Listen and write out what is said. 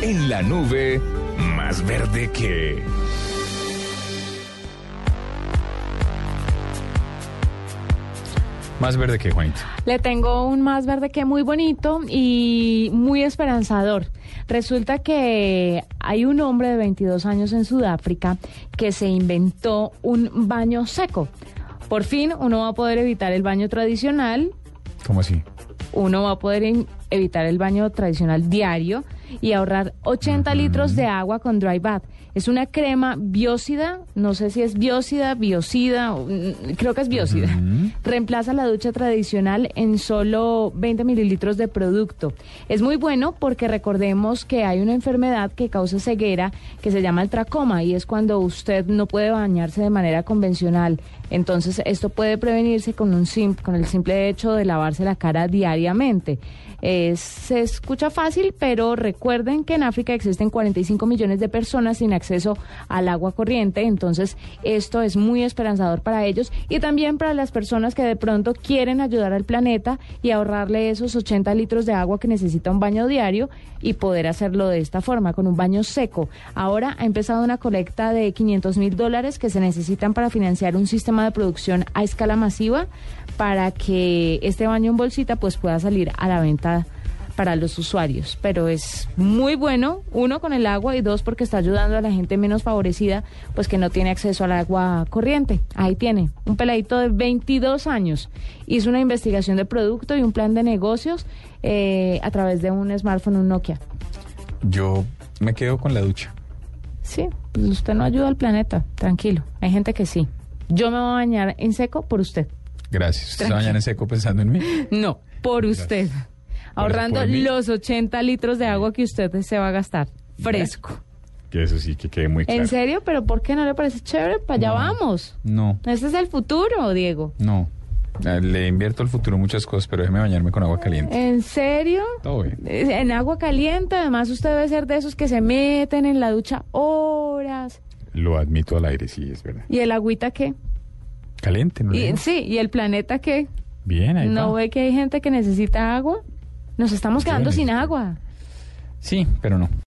En la nube, más verde que... Más verde que Juanito. Le tengo un más verde que muy bonito y muy esperanzador. Resulta que hay un hombre de 22 años en Sudáfrica que se inventó un baño seco. Por fin uno va a poder evitar el baño tradicional, ¿Cómo así? uno va a poder evitar el baño tradicional diario y ahorrar 80 litros de agua con dry bath. Es una crema biócida, no sé si es biócida, biocida, mm, creo que es biócida. Reemplaza la ducha tradicional en solo 20 mililitros de producto. Es muy bueno porque recordemos que hay una enfermedad que causa ceguera que se llama el tracoma y es cuando usted no puede bañarse de manera convencional. Entonces esto puede prevenirse con, un sim- con el simple hecho de lavarse la cara diariamente. Es- se escucha fácil, pero recuerden que en África existen 45 millones de personas sin acceso al agua corriente, entonces esto es muy esperanzador para ellos y también para las personas que de pronto quieren ayudar al planeta y ahorrarle esos 80 litros de agua que necesita un baño diario y poder hacerlo de esta forma, con un baño seco. Ahora ha empezado una colecta de 500 mil dólares que se necesitan para financiar un sistema de producción a escala masiva para que este baño en bolsita pues pueda salir a la venta para los usuarios, pero es muy bueno, uno con el agua y dos porque está ayudando a la gente menos favorecida, pues que no tiene acceso al agua corriente. Ahí tiene, un peladito de 22 años. Hizo una investigación de producto y un plan de negocios eh, a través de un smartphone, un Nokia. Yo me quedo con la ducha. Sí, pues usted no ayuda al planeta, tranquilo. Hay gente que sí. Yo me voy a bañar en seco por usted. Gracias. ¿Usted se Tranquilo. baña en seco pensando en mí? No, por usted. Ahorrando los 80 litros de agua que usted se va a gastar. Fresco. Que eso sí, que quede muy claro. ¿En serio? ¿Pero por qué no le parece chévere? Para allá No. vamos. No, Este es el futuro, Diego. no. Eh, Le invierto al futuro muchas cosas, pero déjeme bañarme con agua caliente. ¿En serio? Todo bien. Eh, En agua caliente, además usted debe ser de esos que se meten en la ducha horas. Lo admito al aire, sí, es verdad. ¿Y el agüita qué? Caliente, ¿no? Y, sí, ¿y el planeta qué? Bien, ahí ¿No va. ve que hay gente que necesita agua? Nos estamos quedando sin agua. Sí, pero no.